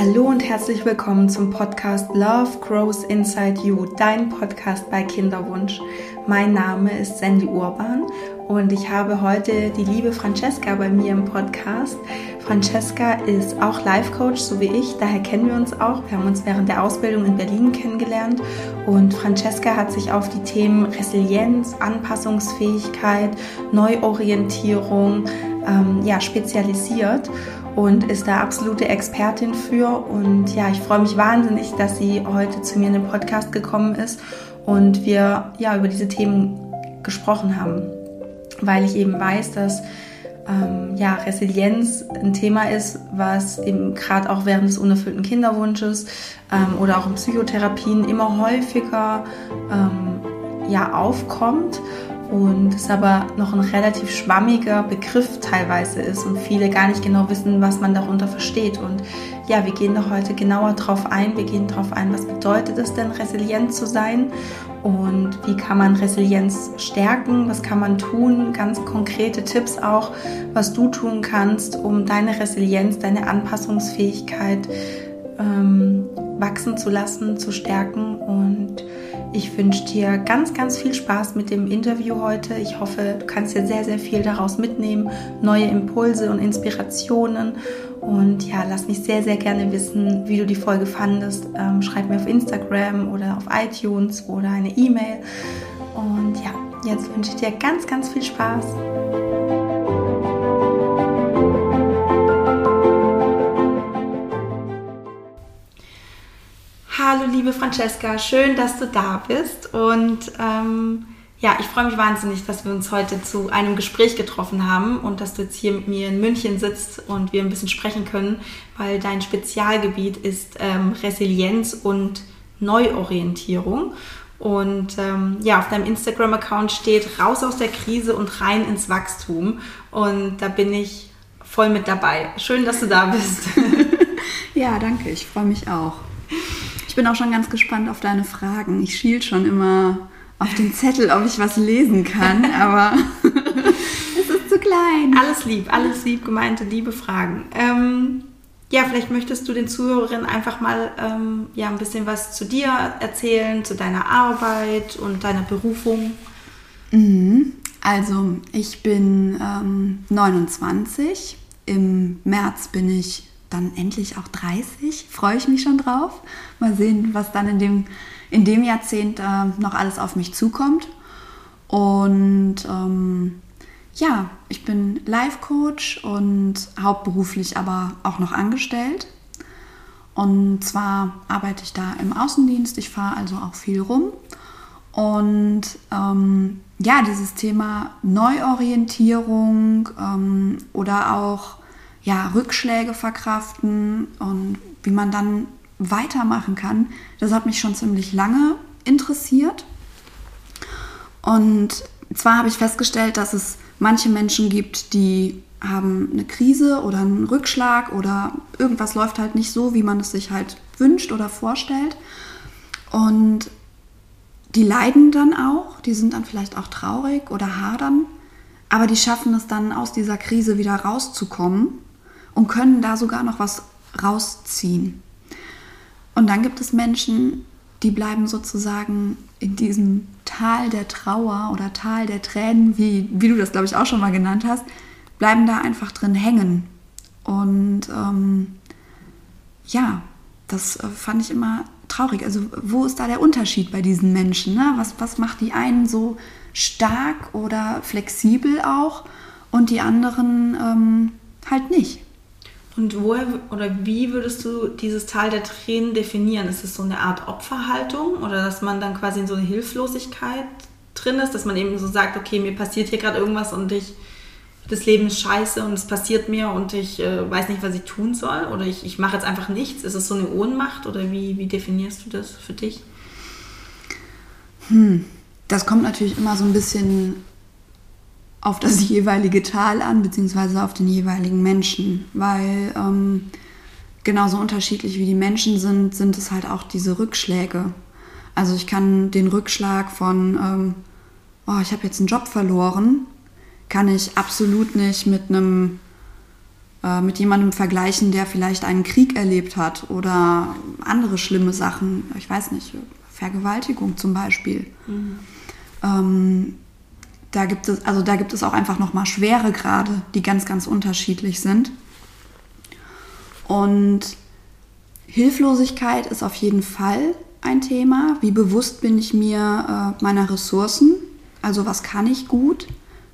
Hallo und herzlich willkommen zum Podcast Love Grows Inside You, dein Podcast bei Kinderwunsch. Mein Name ist Sandy Urban und ich habe heute die liebe Francesca bei mir im Podcast. Francesca ist auch Life Coach, so wie ich, daher kennen wir uns auch. Wir haben uns während der Ausbildung in Berlin kennengelernt und Francesca hat sich auf die Themen Resilienz, Anpassungsfähigkeit, Neuorientierung ähm, ja, spezialisiert und ist da absolute Expertin für. Und ja, ich freue mich wahnsinnig, dass sie heute zu mir in den Podcast gekommen ist und wir ja über diese Themen gesprochen haben, weil ich eben weiß, dass ähm, ja, Resilienz ein Thema ist, was eben gerade auch während des unerfüllten Kinderwunsches ähm, oder auch in Psychotherapien immer häufiger ähm, ja, aufkommt und es aber noch ein relativ schwammiger Begriff teilweise ist und viele gar nicht genau wissen, was man darunter versteht. Und ja, wir gehen da heute genauer drauf ein. Wir gehen darauf ein, was bedeutet es denn, resilient zu sein und wie kann man Resilienz stärken, was kann man tun, ganz konkrete Tipps auch, was du tun kannst, um deine Resilienz, deine Anpassungsfähigkeit ähm, wachsen zu lassen, zu stärken und ich wünsche dir ganz, ganz viel Spaß mit dem Interview heute. Ich hoffe, du kannst dir sehr, sehr viel daraus mitnehmen, neue Impulse und Inspirationen. Und ja, lass mich sehr, sehr gerne wissen, wie du die Folge fandest. Ähm, schreib mir auf Instagram oder auf iTunes oder eine E-Mail. Und ja, jetzt wünsche ich dir ganz, ganz viel Spaß. Hallo liebe Francesca, schön, dass du da bist und ähm, ja, ich freue mich wahnsinnig, dass wir uns heute zu einem Gespräch getroffen haben und dass du jetzt hier mit mir in München sitzt und wir ein bisschen sprechen können, weil dein Spezialgebiet ist ähm, Resilienz und Neuorientierung. Und ähm, ja, auf deinem Instagram-Account steht raus aus der Krise und rein ins Wachstum. Und da bin ich voll mit dabei. Schön, dass du da bist. ja, danke. Ich freue mich auch. Ich bin auch schon ganz gespannt auf deine Fragen. Ich schiel schon immer auf den Zettel, ob ich was lesen kann, aber es ist zu klein. Alles lieb, alles lieb gemeinte, liebe Fragen. Ähm, ja, vielleicht möchtest du den Zuhörerinnen einfach mal ähm, ja, ein bisschen was zu dir erzählen, zu deiner Arbeit und deiner Berufung. Mhm. Also, ich bin ähm, 29. Im März bin ich dann endlich auch 30. Freue ich mich schon drauf. Mal sehen, was dann in dem, in dem Jahrzehnt äh, noch alles auf mich zukommt. Und ähm, ja, ich bin Life-Coach und hauptberuflich aber auch noch angestellt. Und zwar arbeite ich da im Außendienst. Ich fahre also auch viel rum. Und ähm, ja, dieses Thema Neuorientierung ähm, oder auch ja, Rückschläge verkraften und wie man dann weitermachen kann, das hat mich schon ziemlich lange interessiert. Und zwar habe ich festgestellt, dass es manche Menschen gibt, die haben eine Krise oder einen Rückschlag oder irgendwas läuft halt nicht so, wie man es sich halt wünscht oder vorstellt. Und die leiden dann auch, die sind dann vielleicht auch traurig oder hadern, aber die schaffen es dann aus dieser Krise wieder rauszukommen und können da sogar noch was rausziehen. Und dann gibt es Menschen, die bleiben sozusagen in diesem Tal der Trauer oder Tal der Tränen, wie, wie du das, glaube ich, auch schon mal genannt hast, bleiben da einfach drin hängen. Und ähm, ja, das äh, fand ich immer traurig. Also wo ist da der Unterschied bei diesen Menschen? Ne? Was, was macht die einen so stark oder flexibel auch und die anderen ähm, halt nicht? Und woher oder wie würdest du dieses Tal der Tränen definieren? Ist es so eine Art Opferhaltung oder dass man dann quasi in so eine Hilflosigkeit drin ist, dass man eben so sagt, okay, mir passiert hier gerade irgendwas und ich, das Leben ist scheiße und es passiert mir und ich äh, weiß nicht, was ich tun soll oder ich, ich mache jetzt einfach nichts. Ist es so eine Ohnmacht oder wie, wie definierst du das für dich? Hm, das kommt natürlich immer so ein bisschen auf das jeweilige Tal an, beziehungsweise auf den jeweiligen Menschen, weil ähm, genauso unterschiedlich wie die Menschen sind, sind es halt auch diese Rückschläge. Also ich kann den Rückschlag von, ähm, oh, ich habe jetzt einen Job verloren, kann ich absolut nicht mit einem äh, mit jemandem vergleichen, der vielleicht einen Krieg erlebt hat oder andere schlimme Sachen, ich weiß nicht, Vergewaltigung zum Beispiel. Mhm. Ähm, da gibt es, also da gibt es auch einfach nochmal schwere Grade, die ganz, ganz unterschiedlich sind. Und Hilflosigkeit ist auf jeden Fall ein Thema. Wie bewusst bin ich mir äh, meiner Ressourcen? Also was kann ich gut?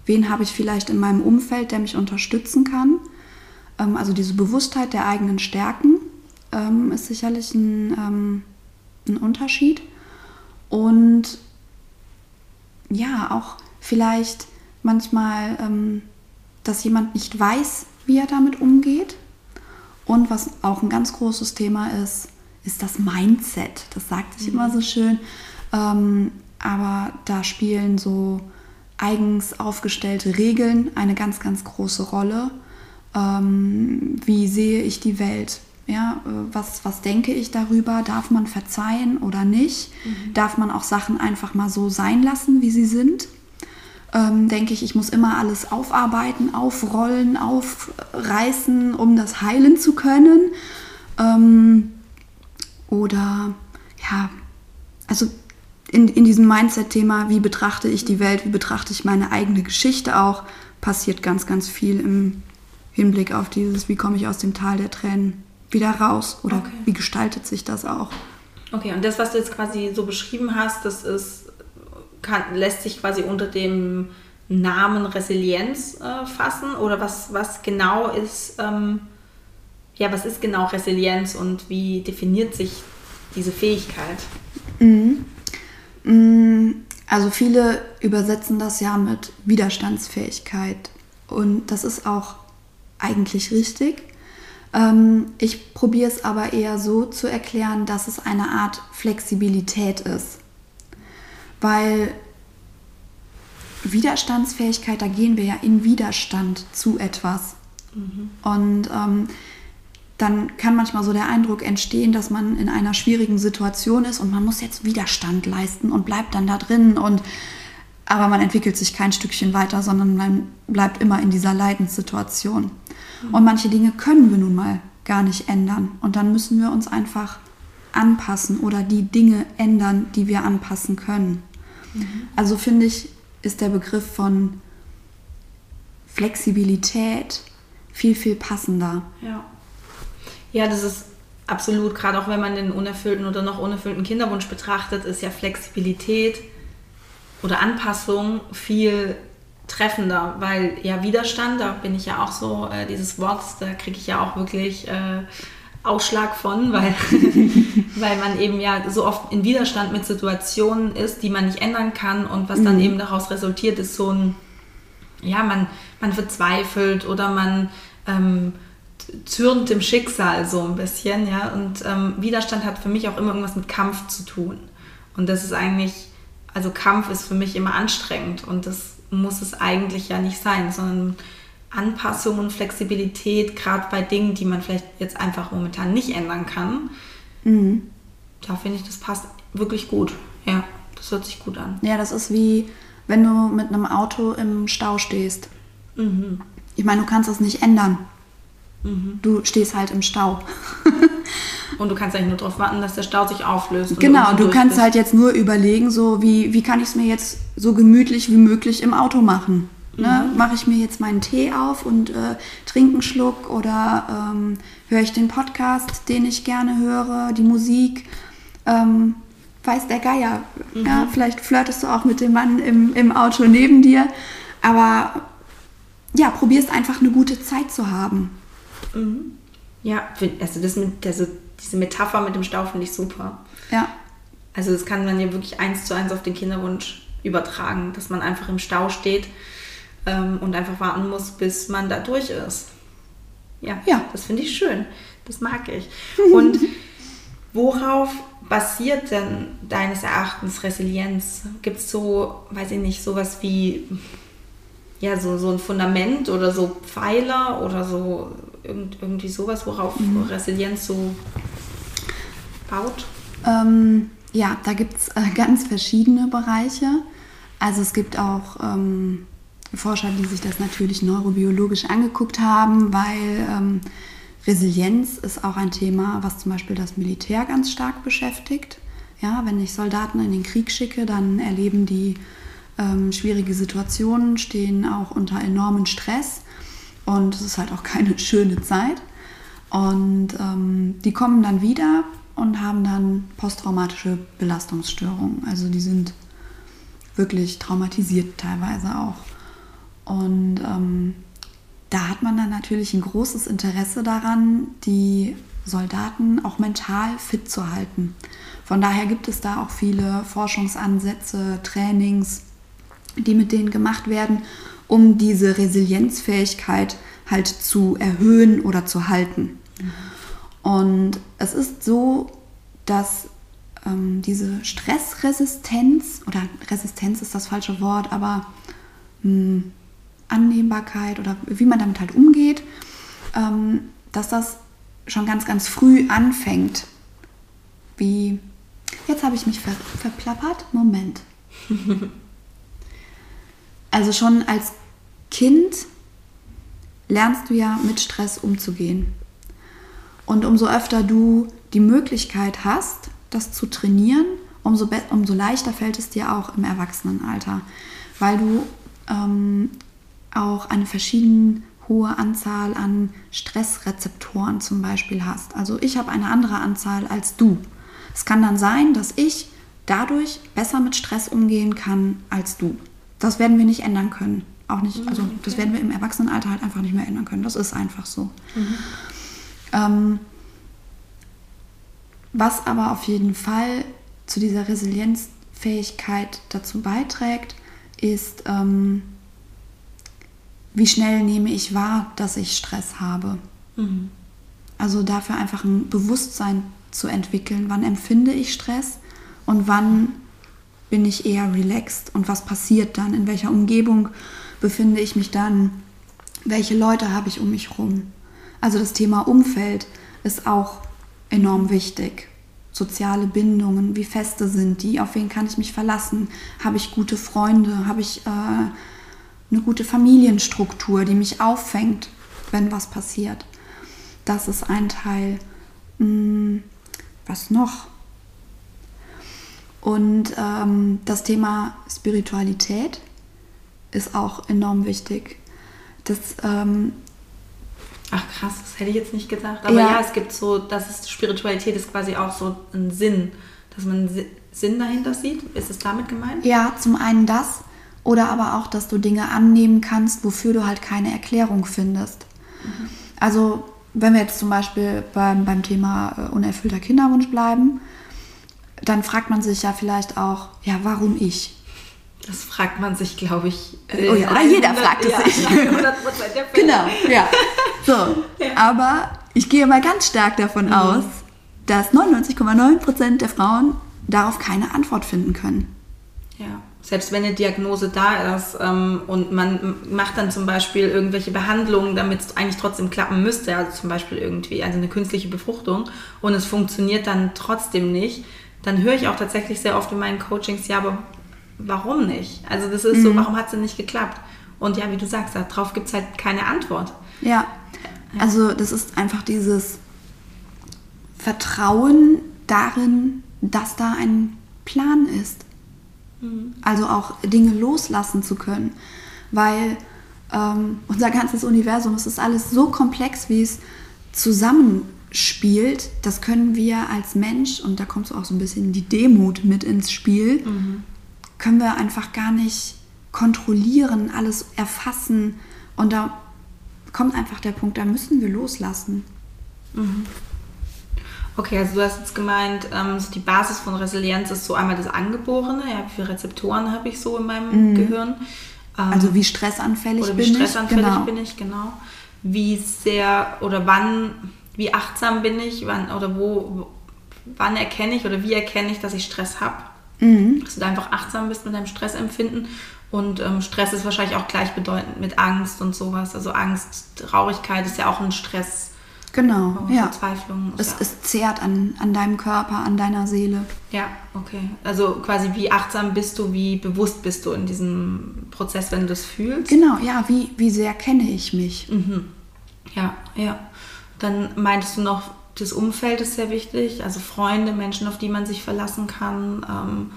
Wen habe ich vielleicht in meinem Umfeld, der mich unterstützen kann? Ähm, also diese Bewusstheit der eigenen Stärken ähm, ist sicherlich ein, ähm, ein Unterschied. Und ja, auch vielleicht manchmal, ähm, dass jemand nicht weiß, wie er damit umgeht. Und was auch ein ganz großes Thema ist, ist das Mindset. Das sagt sich mhm. immer so schön. Ähm, aber da spielen so eigens aufgestellte Regeln eine ganz, ganz große Rolle. Ähm, wie sehe ich die Welt? Ja, äh, was, was denke ich darüber? Darf man verzeihen oder nicht? Mhm. Darf man auch Sachen einfach mal so sein lassen, wie sie sind? Ähm, denke ich, ich muss immer alles aufarbeiten, aufrollen, aufreißen, um das heilen zu können. Ähm, oder ja, also in, in diesem Mindset-Thema, wie betrachte ich die Welt, wie betrachte ich meine eigene Geschichte auch, passiert ganz, ganz viel im Hinblick auf dieses, wie komme ich aus dem Tal der Tränen wieder raus oder okay. wie gestaltet sich das auch. Okay, und das, was du jetzt quasi so beschrieben hast, das ist, kann, lässt sich quasi unter dem Namen Resilienz äh, fassen oder was, was genau ist, ähm, ja, was ist genau Resilienz und wie definiert sich diese Fähigkeit? Mhm. Mm, also viele übersetzen das ja mit Widerstandsfähigkeit und das ist auch eigentlich richtig. Ähm, ich probiere es aber eher so zu erklären, dass es eine Art Flexibilität ist. Weil Widerstandsfähigkeit, da gehen wir ja in Widerstand zu etwas. Mhm. Und ähm, dann kann manchmal so der Eindruck entstehen, dass man in einer schwierigen Situation ist und man muss jetzt Widerstand leisten und bleibt dann da drin und aber man entwickelt sich kein Stückchen weiter, sondern man bleibt immer in dieser Leidenssituation. Mhm. Und manche Dinge können wir nun mal gar nicht ändern und dann müssen wir uns einfach anpassen oder die Dinge ändern, die wir anpassen können. Mhm. Also finde ich, ist der Begriff von Flexibilität viel, viel passender. Ja. Ja, das ist absolut, gerade auch wenn man den unerfüllten oder noch unerfüllten Kinderwunsch betrachtet, ist ja Flexibilität oder Anpassung viel treffender, weil ja Widerstand, da bin ich ja auch so, äh, dieses Wort, da kriege ich ja auch wirklich äh, Ausschlag von, weil, weil man eben ja so oft in Widerstand mit Situationen ist, die man nicht ändern kann und was dann mhm. eben daraus resultiert, ist so ein, ja, man, man verzweifelt oder man ähm, zürnt dem Schicksal so ein bisschen, ja. Und ähm, Widerstand hat für mich auch immer irgendwas mit Kampf zu tun. Und das ist eigentlich, also Kampf ist für mich immer anstrengend und das muss es eigentlich ja nicht sein, sondern Anpassung und Flexibilität, gerade bei Dingen, die man vielleicht jetzt einfach momentan nicht ändern kann. Mhm. Da finde ich, das passt wirklich gut. Ja, das hört sich gut an. Ja, das ist wie, wenn du mit einem Auto im Stau stehst. Mhm. Ich meine, du kannst das nicht ändern. Mhm. Du stehst halt im Stau. und du kannst eigentlich nur darauf warten, dass der Stau sich auflöst. Genau, du kannst bist. halt jetzt nur überlegen, so wie, wie kann ich es mir jetzt so gemütlich wie möglich im Auto machen. Ne? Mhm. Mache ich mir jetzt meinen Tee auf und äh, trinke einen Schluck oder ähm, höre ich den Podcast, den ich gerne höre, die Musik. Ähm, weiß der Geier. Mhm. Ja, vielleicht flirtest du auch mit dem Mann im, im Auto neben dir. Aber ja, probierst einfach eine gute Zeit zu haben. Mhm. Ja, also, das mit, also diese Metapher mit dem Stau finde ich super. Ja. Also das kann man ja wirklich eins zu eins auf den Kinderwunsch übertragen, dass man einfach im Stau steht ähm, und einfach warten muss, bis man da durch ist. Ja, ja. das finde ich schön. Das mag ich. Und worauf basiert denn deines Erachtens Resilienz? Gibt es so, weiß ich nicht, sowas wie ja, so, so ein Fundament oder so Pfeiler oder so Irgend, irgendwie sowas, worauf mhm. Resilienz so baut? Ähm, ja, da gibt es äh, ganz verschiedene Bereiche. Also es gibt auch ähm, Forscher, die sich das natürlich neurobiologisch angeguckt haben, weil ähm, Resilienz ist auch ein Thema, was zum Beispiel das Militär ganz stark beschäftigt. Ja, wenn ich Soldaten in den Krieg schicke, dann erleben die ähm, schwierige Situationen, stehen auch unter enormen Stress und es ist halt auch keine schöne Zeit. Und ähm, die kommen dann wieder und haben dann posttraumatische Belastungsstörungen. Also die sind wirklich traumatisiert teilweise auch. Und ähm, da hat man dann natürlich ein großes Interesse daran, die Soldaten auch mental fit zu halten. Von daher gibt es da auch viele Forschungsansätze, Trainings, die mit denen gemacht werden, um diese Resilienzfähigkeit halt zu erhöhen oder zu halten. Und es ist so, dass ähm, diese Stressresistenz, oder Resistenz ist das falsche Wort, aber mh, hm, Annehmbarkeit oder wie man damit halt umgeht, ähm, dass das schon ganz, ganz früh anfängt. Wie, jetzt habe ich mich ver verplappert, Moment. also schon als Kind lernst du ja mit Stress umzugehen. Und umso öfter du die Möglichkeit hast, das zu trainieren, umso, umso leichter fällt es dir auch im Erwachsenenalter, weil du ähm, auch eine verschieden hohe Anzahl an Stressrezeptoren zum Beispiel hast. Also ich habe eine andere Anzahl als du. Es kann dann sein, dass ich dadurch besser mit Stress umgehen kann als du. Das werden wir nicht ändern können. Auch nicht, also mhm, das werden wir im Erwachsenenalter halt einfach nicht mehr ändern können. Das ist einfach so. Mhm. Ähm, was aber auf jeden Fall zu dieser Resilienzfähigkeit dazu beiträgt, ist, ähm, wie schnell nehme ich wahr, dass ich Stress habe. Mhm. Also dafür einfach ein Bewusstsein zu entwickeln, wann empfinde ich Stress und wann bin ich eher relaxed und was passiert dann, in welcher Umgebung befinde ich mich dann, welche Leute habe ich um mich herum. Also das Thema Umfeld ist auch enorm wichtig. Soziale Bindungen, wie feste sind die, auf wen kann ich mich verlassen, habe ich gute Freunde, habe ich äh, eine gute Familienstruktur, die mich auffängt, wenn was passiert. Das ist ein Teil. Hm, was noch? Und ähm, das Thema Spiritualität ist auch enorm wichtig. Das, ähm, Ach krass, das hätte ich jetzt nicht gedacht. Aber ja, ja es gibt so, das ist Spiritualität ist quasi auch so ein Sinn, dass man Sinn dahinter sieht. Ist es damit gemeint? Ja, zum einen das oder aber auch, dass du Dinge annehmen kannst, wofür du halt keine Erklärung findest. Mhm. Also wenn wir jetzt zum Beispiel beim, beim Thema äh, unerfüllter Kinderwunsch bleiben, dann fragt man sich ja vielleicht auch, ja, warum ich? Das fragt man sich, glaube ich. Äh, oh ja, oder jeder fragt es ja, sich. 100% der Fälle. Genau, ja. So, ja. aber ich gehe mal ganz stark davon mhm. aus, dass 99,9% der Frauen darauf keine Antwort finden können. Ja, selbst wenn eine Diagnose da ist ähm, und man macht dann zum Beispiel irgendwelche Behandlungen, damit es eigentlich trotzdem klappen müsste, also zum Beispiel irgendwie also eine künstliche Befruchtung und es funktioniert dann trotzdem nicht, dann höre ich auch tatsächlich sehr oft in meinen Coachings, ja, aber warum nicht? Also das ist mhm. so, warum hat es denn nicht geklappt? Und ja, wie du sagst, darauf gibt es halt keine Antwort. Ja. ja, also das ist einfach dieses Vertrauen darin, dass da ein Plan ist. Mhm. Also auch Dinge loslassen zu können. Weil ähm, unser ganzes Universum, es ist alles so komplex, wie es zusammenspielt. Das können wir als Mensch, und da kommt so auch so ein bisschen die Demut mit ins Spiel, mhm können wir einfach gar nicht kontrollieren, alles erfassen. Und da kommt einfach der Punkt, da müssen wir loslassen. Mhm. Okay, also du hast jetzt gemeint, ähm, so die Basis von Resilienz ist so einmal das Angeborene. Ja, wie viele Rezeptoren habe ich so in meinem mhm. Gehirn? Ähm, also wie stressanfällig oder wie bin stressanfällig ich? Genau. bin ich, genau. Wie sehr oder wann, wie achtsam bin ich, wann oder wo, wann erkenne ich oder wie erkenne ich, dass ich Stress habe? Mhm. Dass du da einfach achtsam bist mit deinem Stressempfinden. Und ähm, Stress ist wahrscheinlich auch gleichbedeutend mit Angst und sowas. Also Angst, Traurigkeit ist ja auch ein Stress. Genau, Oh, ja. Verzweiflung. Es, ja. es zehrt an, an deinem Körper, an deiner Seele. ja, okay. Also quasi wie achtsam bist du, wie bewusst bist du in diesem Prozess, wenn du das fühlst? Genau, ja, wie, wie sehr kenne ich mich? Mhm. Ja, ja. Dann meintest du noch, das Umfeld ist sehr wichtig, also Freunde, Menschen, auf die man sich verlassen kann, ähm,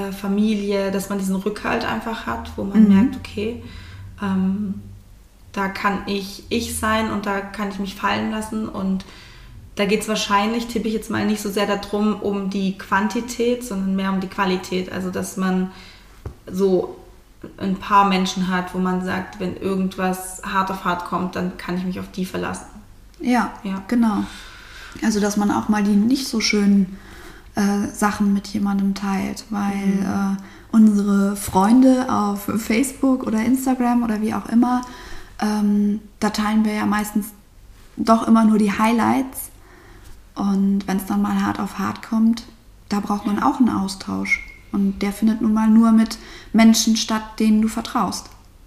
äh, Familie, dass man diesen Rückhalt einfach hat, wo man Mhm. merkt, okay, ähm, da kann ich ich sein und da kann ich mich fallen lassen und da geht es wahrscheinlich, tippe ich jetzt mal nicht so sehr darum, um die Quantität, sondern mehr um die Qualität. Also dass man so ein paar Menschen hat, wo man sagt, wenn irgendwas hart auf hart kommt, dann kann ich mich auf die verlassen. Ja, Ja. genau. Also, dass man auch mal die nicht so schönen äh, Sachen mit jemandem teilt, weil äh, unsere Freunde auf Facebook oder Instagram oder wie auch immer, ähm, da teilen wir ja meistens doch immer nur die Highlights. Und wenn es dann mal hart auf hart kommt, da braucht man auch einen Austausch. Und der findet nun mal nur mit Menschen statt, denen du vertraust,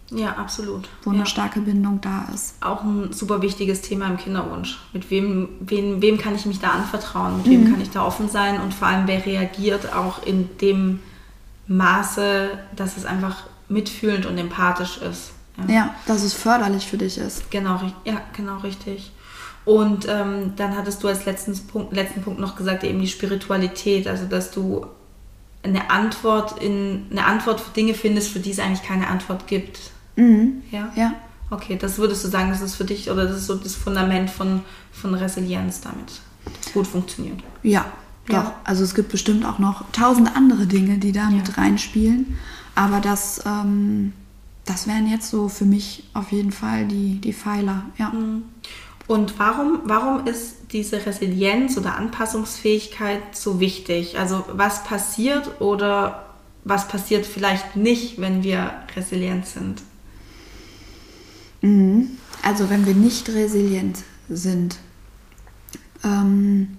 Ja, absolut. wo ja. eine starke Bindung da ist. Auch ein super wichtiges Thema im Kinderwunsch. Mit wem, wem, wem kann ich mich da anvertrauen? Mit wem kann ich da offen sein? Und vor allem, wer reagiert auch in dem Maße, dass es einfach mitfühlend und empathisch ist. Ja, dass es förderlich für dich ist. Genau, ja, genau richtig. Und ähm, dann hattest du als letzten Punkt, letzten Punkt noch gesagt, eben die Spiritualität, also dass du eine Antwort in eine Antwort für Dinge findest, für die es eigentlich keine Antwort gibt. Mhm. Ja? Ja. Okay, das würdest du sagen, das ist für dich oder das ist so das Fundament von, von Resilienz damit gut funktioniert. Ja, doch. Ja. Also es gibt bestimmt auch noch tausend andere Dinge, die da mit Ja. reinspielen. Aber das, ähm, das wären jetzt so für mich auf jeden Fall die, die Pfeiler. Ja. Mhm. Und warum, warum ist diese Resilienz oder Anpassungsfähigkeit so wichtig? Also was passiert oder was passiert vielleicht nicht, wenn wir resilient sind? Mhm. Also wenn wir nicht resilient sind, ähm,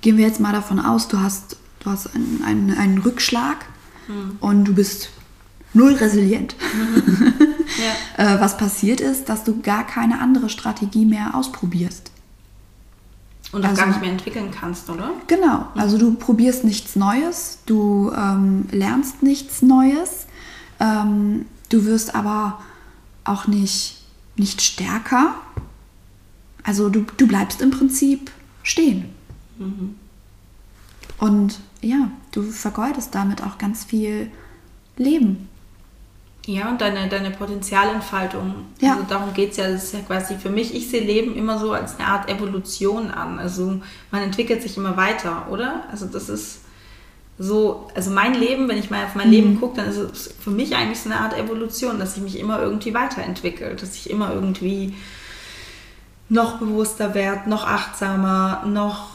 gehen wir jetzt mal davon aus, du hast, du hast einen, einen, einen Rückschlag und du bist null resilient. Ja. äh, was passiert ist, dass du gar keine andere Strategie mehr ausprobierst. Und auch Also- gar nicht mehr entwickeln kannst, oder? Genau, also du probierst nichts Neues, du ähm, lernst nichts Neues, ähm, du wirst aber auch nicht, nicht stärker. Also du, du bleibst im Prinzip stehen. Und ja, du vergeudest damit auch ganz viel Leben. Ja, und deine, deine Potenzialentfaltung. Ja. Also darum geht es ja. Das ist ja quasi für mich, ich sehe Leben immer so als eine Art Evolution an. Also man entwickelt sich immer weiter, oder? Also das ist so, also mein Leben, wenn ich mal auf mein Leben gucke, dann ist es für mich eigentlich so eine Art Evolution, dass ich mich immer irgendwie weiterentwickle, dass ich immer irgendwie noch bewusster werde, noch achtsamer, noch,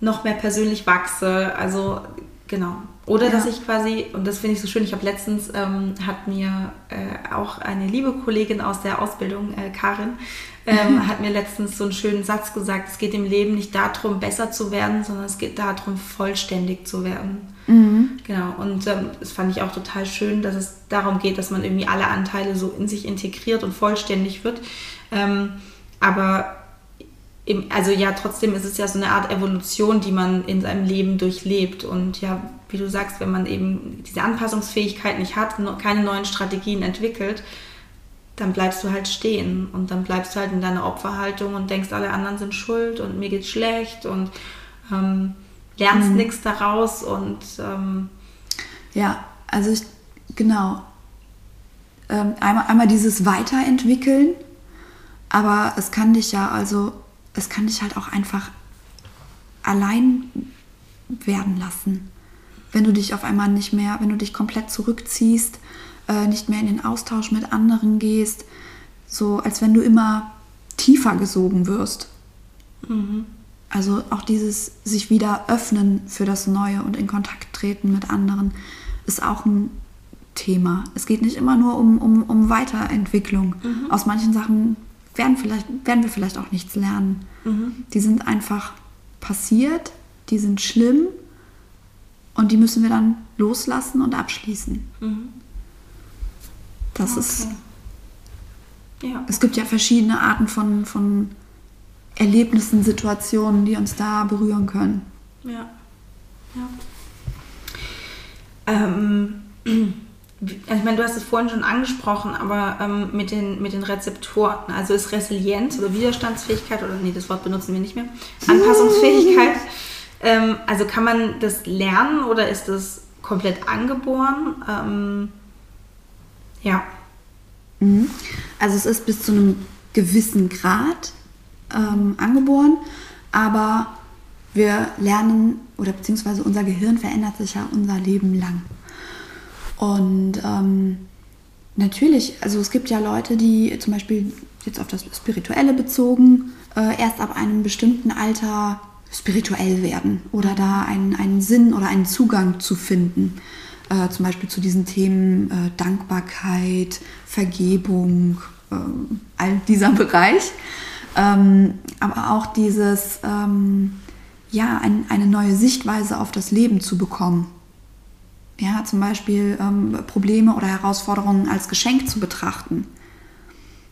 noch mehr persönlich wachse. Also genau. Oder Ja. dass ich quasi, und das finde ich so schön, ich habe letztens, ähm, hat mir äh, auch eine liebe Kollegin aus der Ausbildung, äh, Karin, ähm, hat mir letztens so einen schönen Satz gesagt, es geht im Leben nicht darum, besser zu werden, sondern es geht darum, vollständig zu werden. Genau, und ähm, das fand ich auch total schön, dass es darum geht, dass man irgendwie alle Anteile so in sich integriert und vollständig wird. Ähm, aber im, also ja, trotzdem ist es ja so eine Art Evolution, die man in seinem Leben durchlebt. Und ja, wie du sagst, wenn man eben diese Anpassungsfähigkeit nicht hat, keine neuen Strategien entwickelt, dann bleibst du halt stehen und dann bleibst du halt in deiner Opferhaltung und denkst, alle anderen sind schuld und mir geht's schlecht und ähm, lernst nichts daraus und ähm, Ja, also ich, genau. Ähm, einmal, einmal dieses Weiterentwickeln, aber es kann dich ja, also, es kann dich halt auch einfach allein werden lassen. Wenn du dich auf einmal nicht mehr, wenn du dich komplett zurückziehst, äh, nicht mehr in den Austausch mit anderen gehst, so als wenn du immer tiefer gesogen wirst. Also auch dieses sich wieder öffnen für das Neue und in Kontakt treten mit anderen ist auch ein Thema. Es geht nicht immer nur um, um, um Weiterentwicklung. Aus manchen Sachen werden, vielleicht, werden wir vielleicht auch nichts lernen. Die sind einfach passiert, die sind schlimm und die müssen wir dann loslassen und abschließen. Das ist ja. es gibt ja verschiedene Arten von, von Erlebnissen, Situationen, die uns da berühren können. Ja. ja. Ähm, also ich meine, du hast es vorhin schon angesprochen, aber ähm, mit, den, mit den Rezeptoren, also ist Resilienz oder Widerstandsfähigkeit, oder nee, das Wort benutzen wir nicht mehr, Anpassungsfähigkeit, ähm, also kann man das lernen oder ist das komplett angeboren? Ähm, ja. Mhm. Also es ist bis zu einem gewissen Grad ähm, angeboren, aber wir lernen oder beziehungsweise unser Gehirn verändert sich ja unser Leben lang. Und ähm, natürlich, also es gibt ja Leute, die zum Beispiel jetzt auf das Spirituelle bezogen, äh, erst ab einem bestimmten Alter spirituell werden oder da einen, einen Sinn oder einen Zugang zu finden. Äh, zum Beispiel zu diesen Themen äh, Dankbarkeit, Vergebung, äh, all dieser Bereich. Ähm, aber auch dieses, ähm, ja, ein, eine neue Sichtweise auf das Leben zu bekommen. Ja, zum Beispiel ähm, Probleme oder Herausforderungen als Geschenk zu betrachten.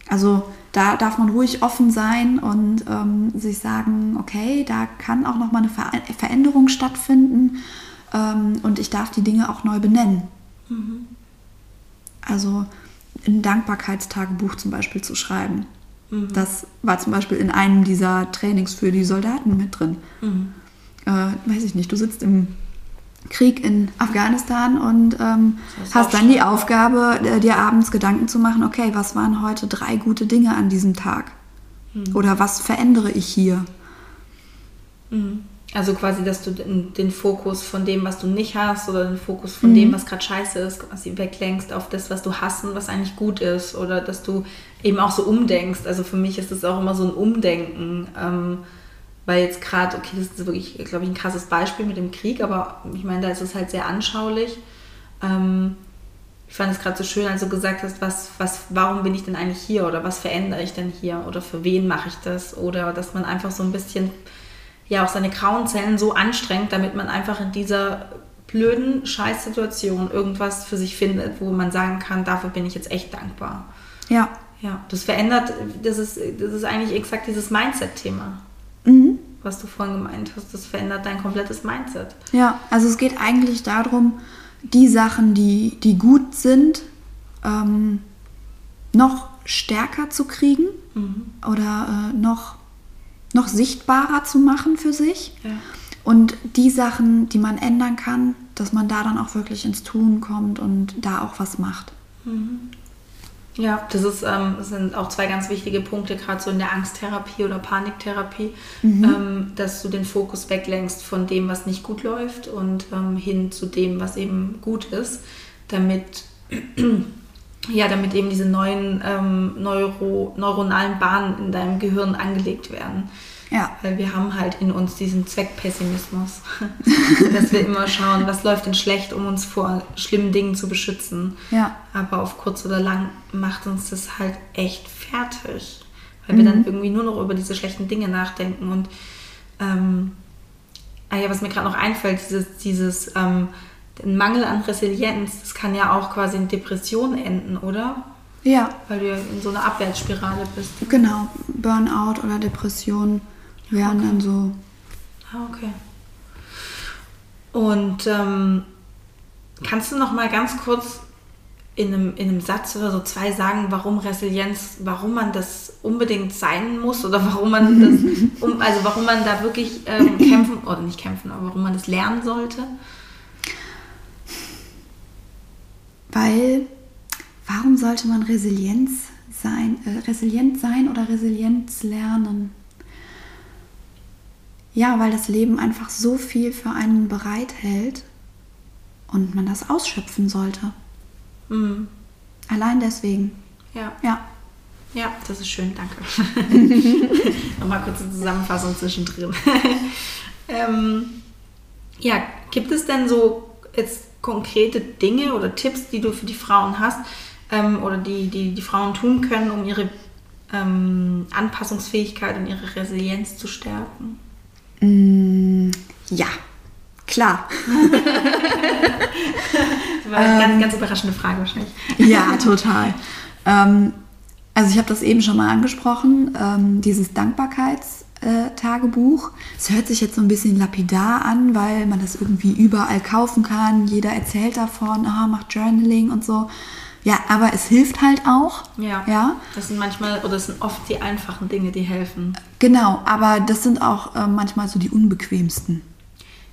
Also da darf man ruhig offen sein und ähm, sich sagen, okay, da kann auch noch mal eine Ver Veränderung stattfinden ähm, und ich darf die Dinge auch neu benennen. Mhm. Also ein Dankbarkeitstagebuch zum Beispiel zu schreiben. Mhm. Das war zum Beispiel in einem dieser Trainings für die Soldaten mit drin. Mhm. Äh, weiß ich nicht, du sitzt im Krieg in Afghanistan und ähm, hast dann die Aufgabe, äh, dir abends Gedanken zu machen, okay, was waren heute drei gute Dinge an diesem Tag? Mhm. Oder was verändere ich hier? Mhm. Also quasi, dass du den, den, Fokus von dem, was du nicht hast, oder den Fokus von mhm. dem, was gerade scheiße ist, quasi weglenkst auf das, was du hast und was eigentlich gut ist. Oder dass du eben auch so umdenkst. Also für mich ist das auch immer so ein Umdenken. Ähm, weil jetzt gerade, okay, das ist wirklich, glaube ich, ein krasses Beispiel mit dem Krieg, aber ich meine, da ist es halt sehr anschaulich. Ähm, ich fand es gerade so schön, als du gesagt hast, was, was, warum bin ich denn eigentlich hier oder was verändere ich denn hier oder für wen mache ich das oder dass man einfach so ein bisschen ja auch seine grauen Zellen so anstrengt, damit man einfach in dieser blöden Scheißsituation irgendwas für sich findet, wo man sagen kann, dafür bin ich jetzt echt dankbar. Ja. Ja, das verändert, das ist, das ist eigentlich exakt dieses Mindset-Thema. Mhm. Was du vorhin gemeint hast, das verändert dein komplettes Mindset. Ja, also es geht eigentlich darum, die Sachen, die, die gut sind, ähm, noch stärker zu kriegen mhm. oder äh, noch, noch sichtbarer zu machen für sich. Ja. Und die Sachen, die man ändern kann, dass man da dann auch wirklich ins Tun kommt und da auch was macht. Mhm. Ja, das, ist, ähm, das sind auch zwei ganz wichtige Punkte, gerade so in der Angsttherapie oder Paniktherapie, mhm. ähm, dass du den Fokus weglenkst von dem, was nicht gut läuft und ähm, hin zu dem, was eben gut ist, damit, ja, damit eben diese neuen ähm, Neuro, neuronalen Bahnen in deinem Gehirn angelegt werden. Ja. Weil wir haben halt in uns diesen Zweckpessimismus, dass wir immer schauen, was läuft denn schlecht, um uns vor schlimmen Dingen zu beschützen. Ja. Aber auf kurz oder lang macht uns das halt echt fertig, weil mhm. wir dann irgendwie nur noch über diese schlechten Dinge nachdenken. Und ähm, ah ja, was mir gerade noch einfällt, dieses, dieses ähm, Mangel an Resilienz, das kann ja auch quasi in Depression enden, oder? Ja. Weil du ja in so einer Abwärtsspirale bist. Genau, Burnout oder Depression wären okay. dann so. Ah, okay. Und ähm, kannst du noch mal ganz kurz in einem, in einem Satz oder so zwei sagen, warum Resilienz, warum man das unbedingt sein muss oder warum man das, um, also warum man da wirklich ähm, kämpfen, oder nicht kämpfen, aber warum man das lernen sollte? Weil, warum sollte man Resilienz sein, äh, resilient sein oder Resilienz lernen? Ja, weil das Leben einfach so viel für einen bereithält und man das ausschöpfen sollte. Mhm. Allein deswegen. Ja. Ja. Ja, das ist schön, danke. Nochmal kurz eine Zusammenfassung zwischendrin. ähm, ja, gibt es denn so jetzt konkrete Dinge oder Tipps, die du für die Frauen hast ähm, oder die, die die Frauen tun können, um ihre ähm, Anpassungsfähigkeit und ihre Resilienz zu stärken? Mm, ja, klar. das war eine ähm, ganz, ganz überraschende Frage wahrscheinlich. ja, total. Ähm, also ich habe das eben schon mal angesprochen, ähm, dieses Dankbarkeitstagebuch Tagebuch. Es hört sich jetzt so ein bisschen lapidar an, weil man das irgendwie überall kaufen kann. Jeder erzählt davon, ah, macht Journaling und so. Ja, aber es hilft halt auch. Ja. ja. Das sind manchmal oder das sind oft die einfachen Dinge, die helfen. Genau, aber das sind auch äh, manchmal so die unbequemsten.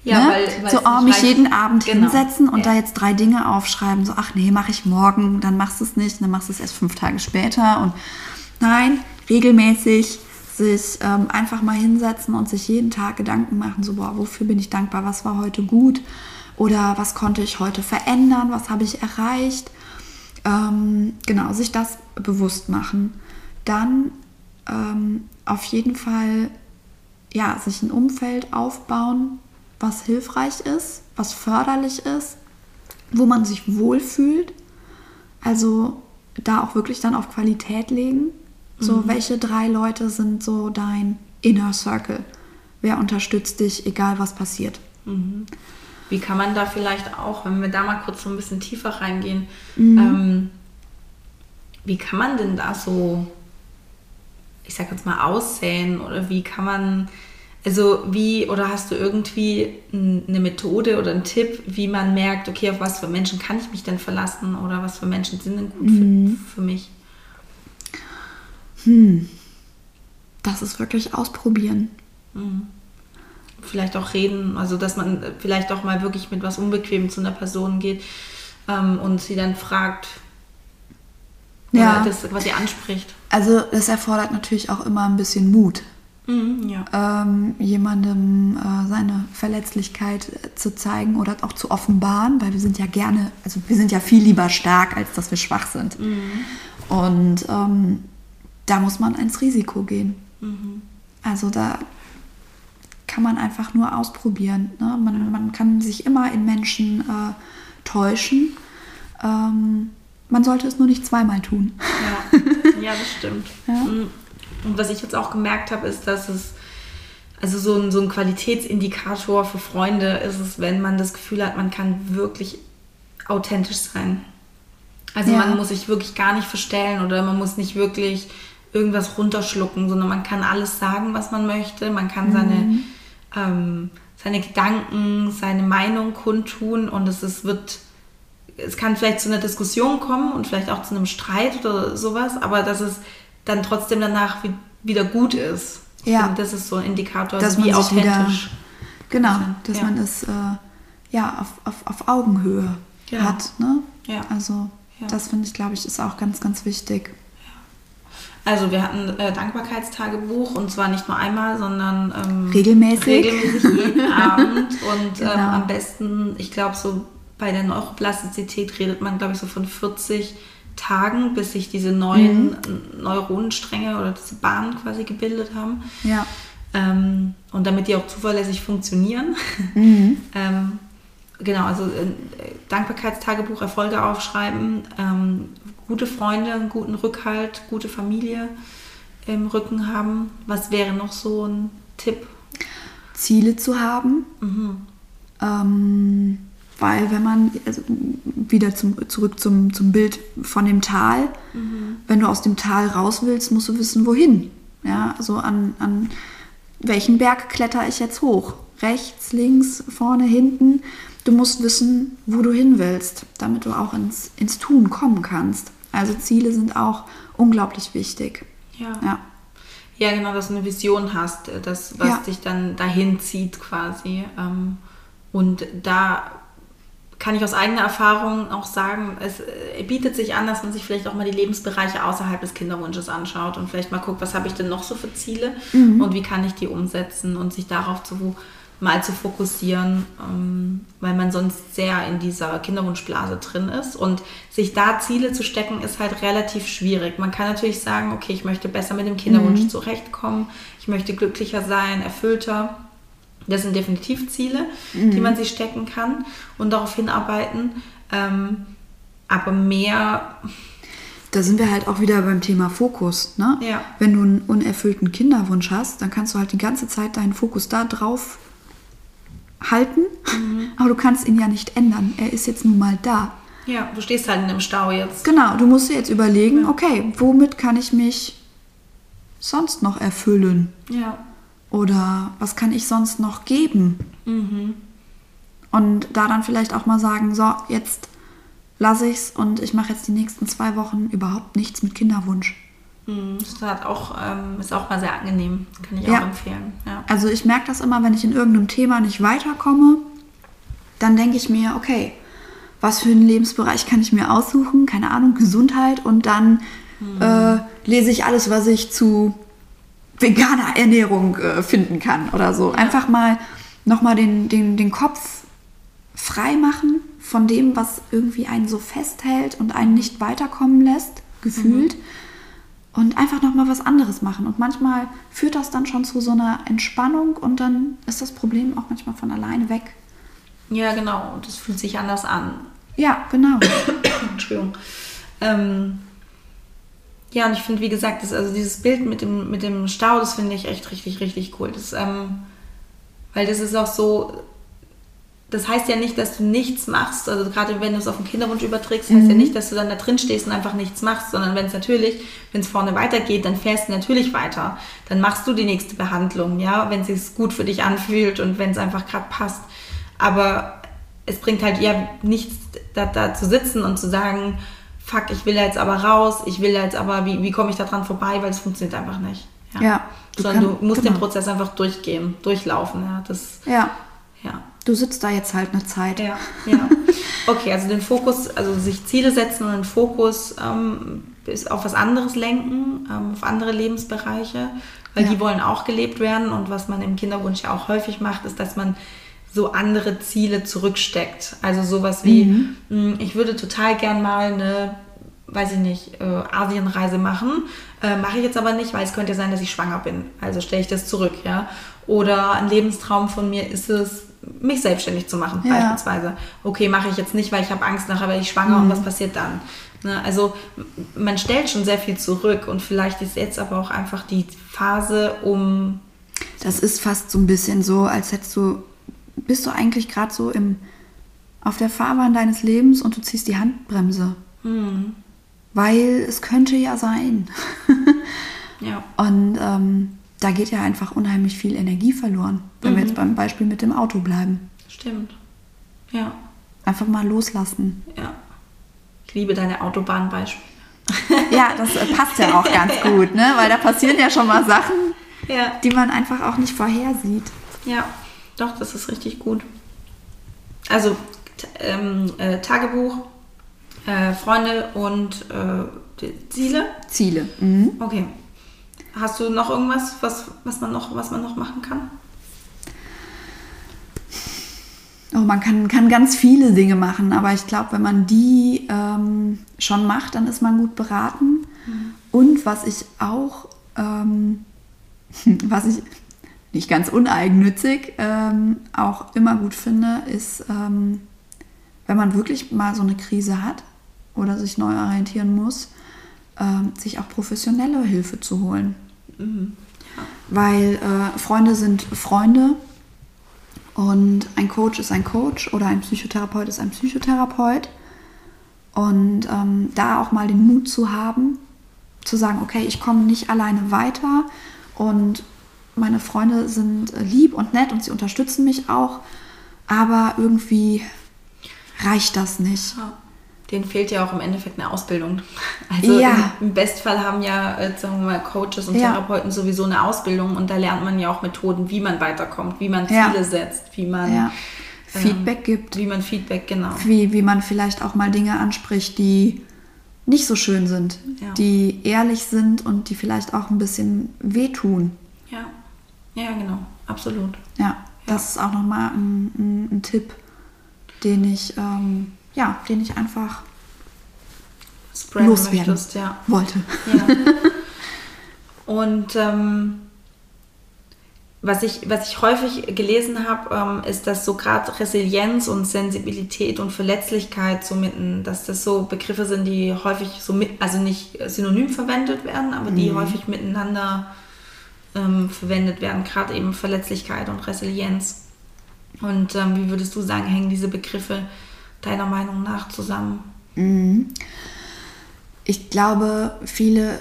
Ja, ne? weil, weil so oh, mich reicht. jeden Abend Genau. hinsetzen und Ja. da jetzt drei Dinge aufschreiben. So, ach nee, mache ich morgen, dann machst du es nicht, dann machst du es erst fünf Tage später. Und nein, regelmäßig sich ähm, einfach mal hinsetzen und sich jeden Tag Gedanken machen, so, boah, wofür bin ich dankbar, was war heute gut oder was konnte ich heute verändern, was habe ich erreicht. Ähm, genau, sich das bewusst machen. Dann ähm, auf jeden Fall ja, sich ein Umfeld aufbauen, was hilfreich ist, was förderlich ist, wo man sich wohlfühlt. Also da auch wirklich dann auf Qualität legen. So, welche drei Leute sind so dein Inner Circle? Wer unterstützt dich, egal was passiert? Wie kann man da vielleicht auch, wenn wir da mal kurz so ein bisschen tiefer reingehen, Mhm. ähm, wie kann man denn da so, ich sag jetzt mal, aussäen oder wie kann man, also wie, oder hast du irgendwie eine Methode oder einen Tipp, wie man merkt, okay, auf was für Menschen kann ich mich denn verlassen oder was für Menschen sind denn gut Mhm. für, für mich? Das ist wirklich ausprobieren. Vielleicht auch reden, also dass man vielleicht auch mal wirklich mit was Unbequem zu einer Person geht ähm, und sie dann fragt Ja. das quasi anspricht. Also das erfordert natürlich auch immer ein bisschen Mut, Mhm, ja. ähm, jemandem äh, seine Verletzlichkeit äh, zu zeigen oder auch zu offenbaren, weil wir sind ja gerne, also wir sind ja viel lieber stark, als dass wir schwach sind. Und ähm, da muss man ins Risiko gehen. Also da kann man einfach nur ausprobieren. Ne? Man, man kann sich immer in Menschen äh, täuschen. Ähm, man sollte es nur nicht zweimal tun. Ja, ja das stimmt. Ja. Mhm. Und was ich jetzt auch gemerkt habe, ist, dass es, also so ein, so ein Qualitätsindikator für Freunde ist es, wenn man das Gefühl hat, man kann wirklich authentisch sein. Also Ja. man muss sich wirklich gar nicht verstellen oder man muss nicht wirklich irgendwas runterschlucken, sondern man kann alles sagen, was man möchte. Man kann seine, ähm, seine Gedanken, seine Meinung kundtun und es ist, wird es kann vielleicht zu einer Diskussion kommen und vielleicht auch zu einem Streit oder sowas, aber dass es dann trotzdem danach wie, wieder gut ist. Ich Ja. finde, das ist so ein Indikator, Dass wie man sich wieder- authentisch. Genau, dass ja. man es äh, ja auf, auf, auf Augenhöhe Genau. hat. Ne? Ja. Also Ja. das finde ich, glaube ich, ist auch ganz, ganz wichtig. Also wir hatten äh, Dankbarkeitstagebuch und zwar nicht nur einmal, sondern ähm, Regelmäßig. regelmäßig jeden Abend und ähm, Genau. am besten, ich glaube so bei der Neuroplastizität redet man glaube ich so von 40 Tagen, bis sich diese neuen Mhm. Neuronenstränge oder diese Bahnen quasi gebildet haben. Ja. Ähm, und damit die auch zuverlässig funktionieren. Mhm. ähm, genau, also äh, Dankbarkeitstagebuch, Erfolge aufschreiben, ähm, gute Freunde, einen guten Rückhalt, gute Familie im Rücken haben. Was wäre noch so ein Tipp? Ziele zu haben. Mhm. Ähm, weil wenn man, also wieder zum, zurück zum, zum Bild von dem Tal, wenn du aus dem Tal raus willst, musst du wissen, wohin. Ja, also an, an welchen Berg kletter ich jetzt hoch? Rechts, links, vorne, hinten. Du musst wissen, wo du hin willst, damit du auch ins, ins Tun kommen kannst. Also Ziele sind auch unglaublich wichtig. Ja. Ja. ja, genau, dass du eine Vision hast, äh, das, was Ja. dich dann dahin zieht quasi. Ähm, und da kann ich aus eigener Erfahrung auch sagen, es äh, bietet sich an, dass man sich vielleicht auch mal die Lebensbereiche außerhalb des Kinderwunsches anschaut und vielleicht mal guckt, was habe ich denn noch so für Ziele und wie kann ich die umsetzen und sich darauf zu, mal zu fokussieren, ähm, weil man sonst sehr in dieser Kinderwunschblase drin ist und sich da Ziele zu stecken, ist halt relativ schwierig. Man kann natürlich sagen, okay, ich möchte besser mit dem Kinderwunsch zurechtkommen, ich möchte glücklicher sein, erfüllter. Das sind definitiv Ziele, die man sich stecken kann und darauf hinarbeiten. Ähm, aber mehr, Da sind wir halt auch wieder beim Thema Fokus. Ne? Ja. Wenn du einen unerfüllten Kinderwunsch hast, dann kannst du halt die ganze Zeit deinen Fokus da drauf halten, Mhm. aber du kannst ihn ja nicht ändern. Er ist jetzt nun mal da. ja, du stehst halt in einem Stau jetzt. Genau, du musst dir jetzt überlegen, okay, womit kann ich mich sonst noch erfüllen? Ja. Oder was kann ich sonst noch geben? Und da dann vielleicht auch mal sagen, so, jetzt lasse ich's und ich mache jetzt die nächsten zwei Wochen überhaupt nichts mit Kinderwunsch. Mhm. Das hat auch, ähm, ist auch mal sehr angenehm. Kann ich Ja. auch empfehlen. Ja. Also ich merke das immer, wenn ich in irgendeinem Thema nicht weiterkomme, dann denke ich mir, okay, was für einen Lebensbereich kann ich mir aussuchen? Keine Ahnung, Gesundheit und dann äh, lese ich alles, was ich zu veganer Ernährung äh, finden kann oder so. Einfach mal nochmal den, den, den Kopf frei machen von dem, was irgendwie einen so festhält und einen nicht weiterkommen lässt, gefühlt. Und einfach nochmal was anderes machen. Und manchmal führt das dann schon zu so einer Entspannung und dann ist das Problem auch manchmal von alleine weg. ja, genau. Und es fühlt sich anders an. Ja, genau. Entschuldigung. Ähm, ja, und ich finde, wie gesagt, das, also dieses Bild mit dem, mit dem Stau, das finde ich echt richtig, richtig cool. Das, ähm, weil das ist auch so, das heißt ja nicht, dass du nichts machst. Also gerade wenn du es auf den Kinderwunsch überträgst, heißt ja nicht, dass du dann da drin stehst und einfach nichts machst, sondern wenn es natürlich, wenn es vorne weitergeht, dann fährst du natürlich weiter. Dann machst du die nächste Behandlung, ja, wenn es sich gut für dich anfühlt und wenn es einfach gerade passt. Aber es bringt halt ja nichts, da, da zu sitzen und zu sagen, fuck, ich will jetzt aber raus, ich will jetzt aber, wie, wie komme ich da dran vorbei, weil es funktioniert einfach nicht. Ja, du Sondern kann- du musst den genau. Prozess einfach durchgehen, durchlaufen. Ja, das, Ja, ja. Du sitzt da jetzt halt eine Zeit. Ja, ja. Okay, also den Fokus, also sich Ziele setzen und den Fokus ähm, ist auf was anderes lenken, ähm, auf andere Lebensbereiche, weil Ja. die wollen auch gelebt werden. Und was man im Kinderwunsch ja auch häufig macht, ist, dass man so andere Ziele zurücksteckt. Also sowas wie, mh, ich würde total gern mal eine, weiß ich nicht, äh, Asienreise machen. Äh, Mache ich jetzt aber nicht, weil es könnte sein, dass ich schwanger bin. Also stelle ich das zurück, ja. Oder ein Lebenstraum von mir ist es, mich selbstständig zu machen, Ja. beispielsweise. Okay, mache ich jetzt nicht, weil ich habe Angst, nachher werde ich schwanger und was passiert dann? Ne? Also man stellt schon sehr viel zurück und vielleicht ist jetzt aber auch einfach die Phase, um Das ist fast so ein bisschen so, als hättest du, bist du eigentlich gerade so im, auf der Fahrbahn deines Lebens und du ziehst die Handbremse. Weil es könnte ja sein. ja, Und ähm, da geht ja einfach unheimlich viel Energie verloren, wenn wir jetzt beim Beispiel mit dem Auto bleiben. stimmt. Ja, Einfach mal loslassen. ja. Ich liebe deine Autobahnbeispiele. Ja, das äh, passt ja auch ganz gut, ne? weil da passieren ja schon mal Sachen, Ja, die man einfach auch nicht vorhersieht. ja, doch, das ist richtig gut. Also ähm, äh, Tagebuch, äh, Freunde und äh, Ziele. Ziele. Mhm. Okay. Hast du noch irgendwas, was, was, man, noch, was man noch machen kann? Oh, man kann, kann ganz viele Dinge machen, aber ich glaube, wenn man die ähm, schon macht, dann ist man gut beraten. Und was ich auch, ähm, was ich nicht ganz uneigennützig ähm, auch immer gut finde, ist, ähm, wenn man wirklich mal so eine Krise hat oder sich neu orientieren muss, ähm, sich auch professionelle Hilfe zu holen. Weil äh, Freunde sind Freunde und ein Coach ist ein Coach oder ein Psychotherapeut ist ein Psychotherapeut. Und ähm, da auch mal den Mut zu haben, zu sagen, okay, ich komme nicht alleine weiter und meine Freunde sind äh, lieb und nett und sie unterstützen mich auch, aber irgendwie reicht das nicht. Ja. Denen fehlt ja auch im Endeffekt eine Ausbildung. Also Ja. im, Bestfall haben ja, äh, sagen wir mal, Coaches und Ja. Therapeuten sowieso eine Ausbildung und da lernt man ja auch Methoden, wie man weiterkommt, wie man Ja. Ziele setzt, wie man Ja. ähm, Feedback gibt. Wie man Feedback, genau. wie, wie man vielleicht auch mal Dinge anspricht, die nicht so schön sind, Ja. die ehrlich sind und die vielleicht auch ein bisschen wehtun. Ja. Ja, genau. Absolut. Ja, das ist auch nochmal ein, ein, ein Tipp, den ich, ähm, ja, den ich einfach Spreaden loswerden möchtest, ja. wollte. Ja. Und ähm, was, ich, was ich häufig gelesen habe, ähm, ist, dass so gerade Resilienz und Sensibilität und Verletzlichkeit so mitten, dass das so Begriffe sind, die häufig so mit, also nicht synonym verwendet werden, aber die häufig miteinander ähm, verwendet werden, gerade eben Verletzlichkeit und Resilienz. Und ähm, wie würdest du sagen, hängen diese Begriffe deiner Meinung nach zusammen? Mhm. Ich glaube, viele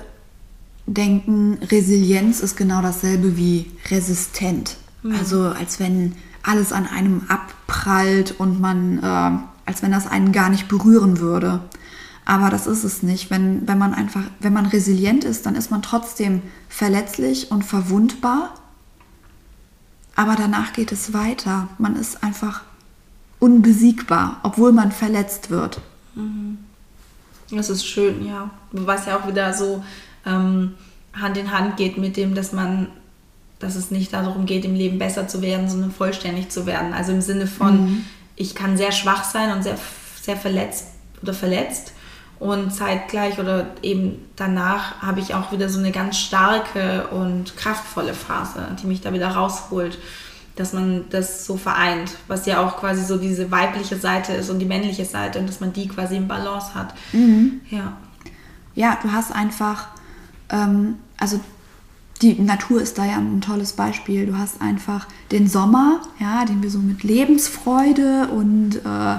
denken, Resilienz ist genau dasselbe wie resistent. Also als wenn alles an einem abprallt und man, äh, als wenn das einen gar nicht berühren würde. Aber das ist es nicht. Wenn, wenn man einfach, wenn man resilient ist, dann ist man trotzdem verletzlich und verwundbar. Aber danach geht es weiter. Man ist einfach unbesiegbar, obwohl man verletzt wird. Das ist schön, ja. Was ja auch wieder so ähm, Hand in Hand geht mit dem, dass man, dass es nicht darum geht, im Leben besser zu werden, sondern vollständig zu werden. Also im Sinne von, ich kann sehr schwach sein und sehr, sehr verletzt oder verletzt. Und zeitgleich oder eben danach habe ich auch wieder so eine ganz starke und kraftvolle Phase, die mich da wieder rausholt, dass man das so vereint, was ja auch quasi so diese weibliche Seite ist und die männliche Seite und dass man die quasi im Balance hat. Ja. Ja, du hast einfach, ähm, also die Natur ist da ja ein tolles Beispiel. Du hast einfach den Sommer, ja, den wir so mit Lebensfreude und äh,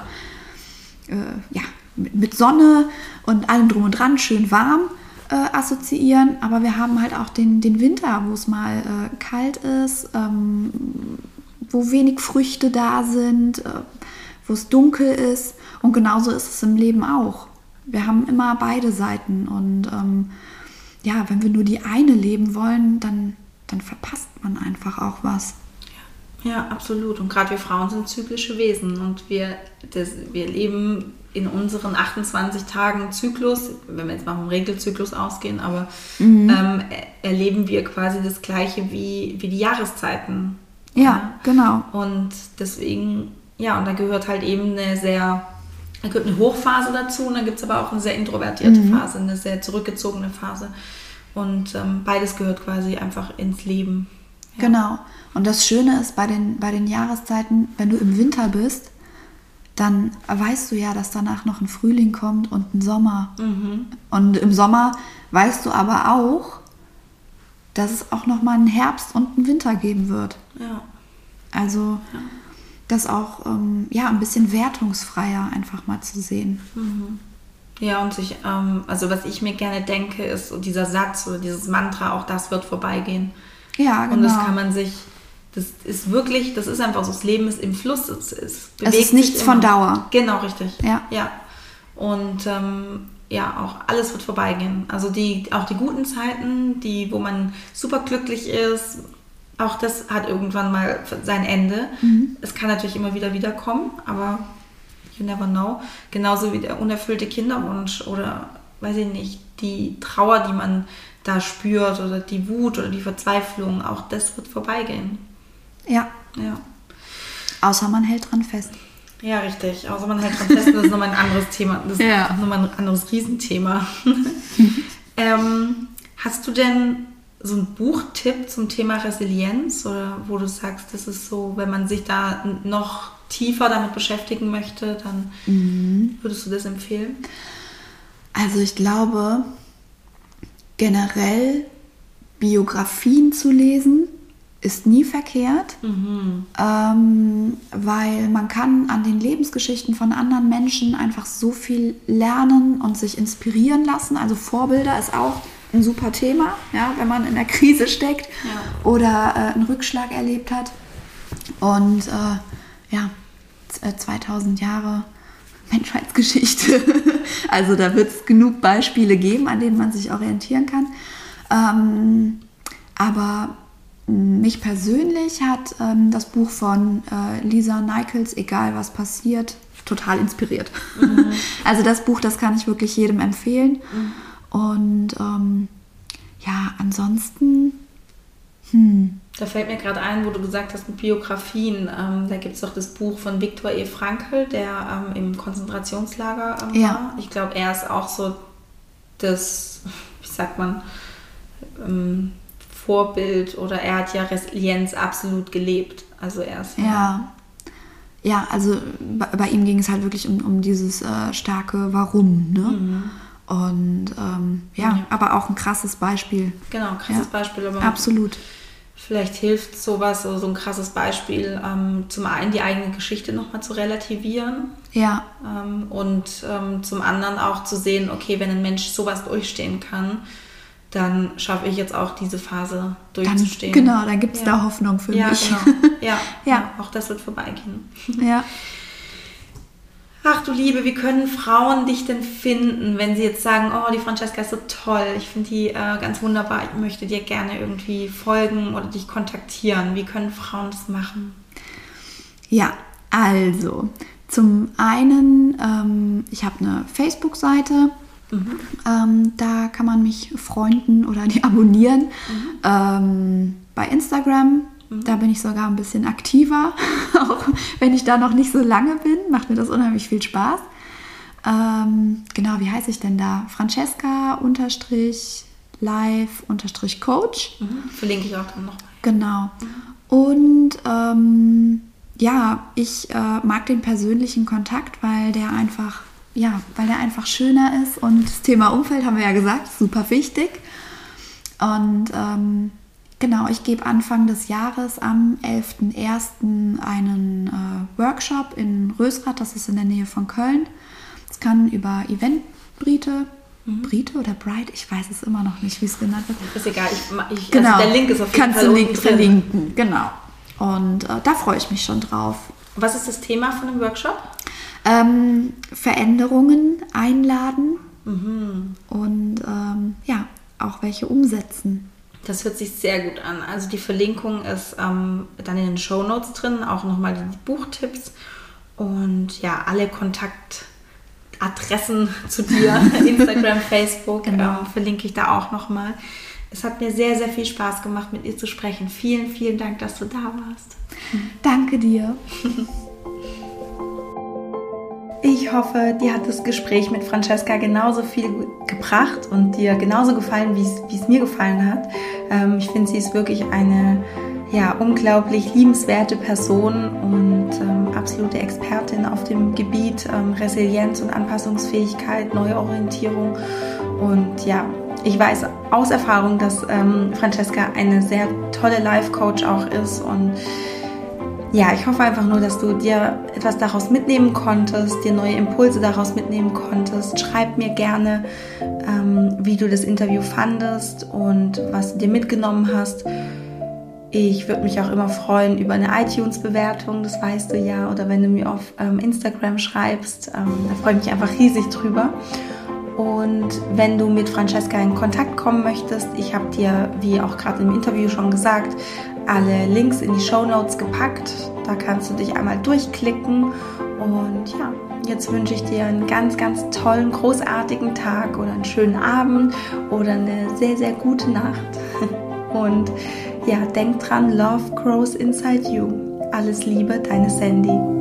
äh, ja, mit Sonne und allem drum und dran schön warm äh, assoziieren. Aber wir haben halt auch den, den Winter, wo es mal äh, kalt ist, ähm, wo wenig Früchte da sind, äh, wo es dunkel ist. Und genauso ist es im Leben auch. Wir haben immer beide Seiten. Und ähm, ja, wenn wir nur die eine leben wollen, dann, dann verpasst man einfach auch was. Ja, absolut. Und gerade wir Frauen sind zyklische Wesen und wir, das, wir leben in unseren 28 Tagen Zyklus, wenn wir jetzt mal vom Regelzyklus ausgehen, aber ähm, er- erleben wir quasi das Gleiche wie, wie die Jahreszeiten. Ja, genau. Und deswegen, ja, und da gehört halt eben eine sehr, da gehört eine Hochphase dazu und dann gibt es aber auch eine sehr introvertierte Phase, eine sehr zurückgezogene Phase. Und ähm, beides gehört quasi einfach ins Leben. Genau. Und das Schöne ist bei den, bei den Jahreszeiten, wenn du im Winter bist, dann weißt du ja, dass danach noch ein Frühling kommt und ein Sommer. Und im Sommer weißt du aber auch, dass es auch noch mal einen Herbst und einen Winter geben wird. Ja. Also das auch ähm, ja ein bisschen wertungsfreier einfach mal zu sehen. Ja, und sich, ähm, also was ich mir gerne denke, ist dieser Satz oder dieses Mantra, auch das wird vorbeigehen. Ja, genau. Und das kann man sich, das ist wirklich, das ist einfach so, das Leben ist im Fluss, es, es bewegt ist nichts von. Dauer. Genau, richtig. Ja. Ja. Und ähm, ja, auch alles wird vorbeigehen. Also die, auch die guten Zeiten, die, wo man super glücklich ist, auch das hat irgendwann mal sein Ende. Mhm. Es kann natürlich immer wieder wiederkommen, aber you never know. Genauso wie der unerfüllte Kinderwunsch oder, weiß ich nicht, die Trauer, die man da spürt oder die Wut oder die Verzweiflung, auch das wird vorbeigehen. Ja, Ja. außer man hält dran fest. Ja, richtig. Außer man hält dran fest, das ist nochmal ein anderes Thema. Das ist Ja. nochmal ein anderes Riesenthema. ähm, hast du denn so einen Buchtipp zum Thema Resilienz oder wo du sagst, das ist so, wenn man sich da noch tiefer damit beschäftigen möchte, dann Mhm. würdest du das empfehlen? Also ich glaube, generell Biografien zu lesen ist nie verkehrt, ähm, weil man kann an den Lebensgeschichten von anderen Menschen einfach so viel lernen und sich inspirieren lassen. Also Vorbilder ist auch ein super Thema, ja, wenn man in der Krise steckt Ja. oder äh, einen Rückschlag erlebt hat. Und äh, ja, z- äh, 2000 Jahre Menschheitsgeschichte. also da wird es genug Beispiele geben, an denen man sich orientieren kann. Ähm, aber mich persönlich hat ähm, das Buch von äh, Lisa Nichols, Egal was passiert, total inspiriert. also das Buch, das kann ich wirklich jedem empfehlen. Und ähm, ja, ansonsten, hm, Da fällt mir gerade ein, wo du gesagt hast, mit Biografien. Ähm, da gibt es doch das Buch von Viktor E. Frankl, der ähm, im Konzentrationslager ähm, Ja. war. Ich glaube, er ist auch so das, wie sagt man, ähm, Vorbild oder er hat ja Resilienz absolut gelebt. Also er ist ja. Ja, also bei, bei ihm ging es halt wirklich um, um dieses äh, starke Warum, ne? Und ähm, ja, Ja. aber auch ein krasses Beispiel. Genau, krasses Ja. Beispiel. Aber Absolut. Vielleicht hilft sowas, so so ein krasses Beispiel, ähm, zum einen die eigene Geschichte nochmal zu relativieren Ja, ähm, und ähm, zum anderen auch zu sehen, okay, wenn ein Mensch sowas durchstehen kann, dann schaffe ich jetzt auch diese Phase durchzustehen. Dann, genau, dann gibt es ja. da Hoffnung für ja, mich. Genau. Ja, ja, auch das wird vorbeigehen. Ja. Ach du Liebe, wie können Frauen dich denn finden, wenn sie jetzt sagen, oh, die Francesca ist so toll, ich finde die äh, ganz wunderbar, ich möchte dir gerne irgendwie folgen oder dich kontaktieren. Wie können Frauen das machen? Ja, also zum einen, ähm, ich habe eine Facebook-Seite, mhm. ähm, da kann man mich freunden oder die abonnieren. Mhm. Ähm, bei Instagram Mhm. Da bin ich sogar ein bisschen aktiver, auch wenn ich da noch nicht so lange bin. Macht mir das unheimlich viel Spaß. Ähm, genau, wie heiße ich denn da? Francesca unterstrich live unterstrich Coach. Mhm. Verlinke ich auch dann noch. Genau. Mhm. Und ähm, ja, ich äh, mag den persönlichen Kontakt, weil der einfach, ja, weil der einfach schöner ist. Und das Thema Umfeld haben wir ja gesagt, super wichtig. Und ähm, Genau, ich gebe Anfang des Jahres am 11.01. einen äh, Workshop in Rösrath, das ist in der Nähe von Köln. Es kann über Eventbrite, mhm. Brite oder Bright, ich weiß es immer noch nicht, wie es genannt wird. Ist egal, ich, ich, genau. Also der Link ist auf jeden Kannst Fall Kannst du verlinken, genau. Und äh, da freue ich mich schon drauf. Was ist das Thema von dem Workshop? Ähm, Veränderungen einladen mhm. und ähm, ja, auch welche umsetzen. Das hört sich sehr gut an. Also die Verlinkung ist ähm, dann in den Show Notes drin, auch nochmal die Buchtipps und ja, alle Kontaktadressen zu dir, Instagram, Facebook, genau. ähm, verlinke ich da auch nochmal. Es hat mir sehr, sehr viel Spaß gemacht, mit dir zu sprechen. Vielen, vielen Dank, dass du da warst. Danke dir. Ich hoffe, dir hat das Gespräch mit Francesca genauso viel gebracht und dir genauso gefallen, wie es mir gefallen hat. Ähm, ich finde, sie ist wirklich eine ja, unglaublich liebenswerte Person und ähm, absolute Expertin auf dem Gebiet ähm, Resilienz und Anpassungsfähigkeit, Neuorientierung. Und ja, ich weiß aus Erfahrung, dass ähm, Francesca eine sehr tolle Life-Coach auch ist und ja, ich hoffe einfach nur, dass du dir etwas daraus mitnehmen konntest, dir neue Impulse daraus mitnehmen konntest. Schreib mir gerne, ähm, wie du das Interview fandest und was du dir mitgenommen hast. Ich würde mich auch immer freuen über eine iTunes-Bewertung, das weißt du ja, oder wenn du mir auf ähm, Instagram schreibst. Ähm, da freue ich mich einfach riesig drüber. Und wenn du mit Francesca in Kontakt kommen möchtest, ich habe dir, wie auch gerade im Interview schon gesagt, alle Links in die Show Notes gepackt. Da kannst du dich einmal durchklicken. Und ja, jetzt wünsche ich dir einen ganz, ganz tollen, großartigen Tag oder einen schönen Abend oder eine sehr, sehr gute Nacht. Und ja, denk dran, Love grows inside you. Alles Liebe, deine Sandy.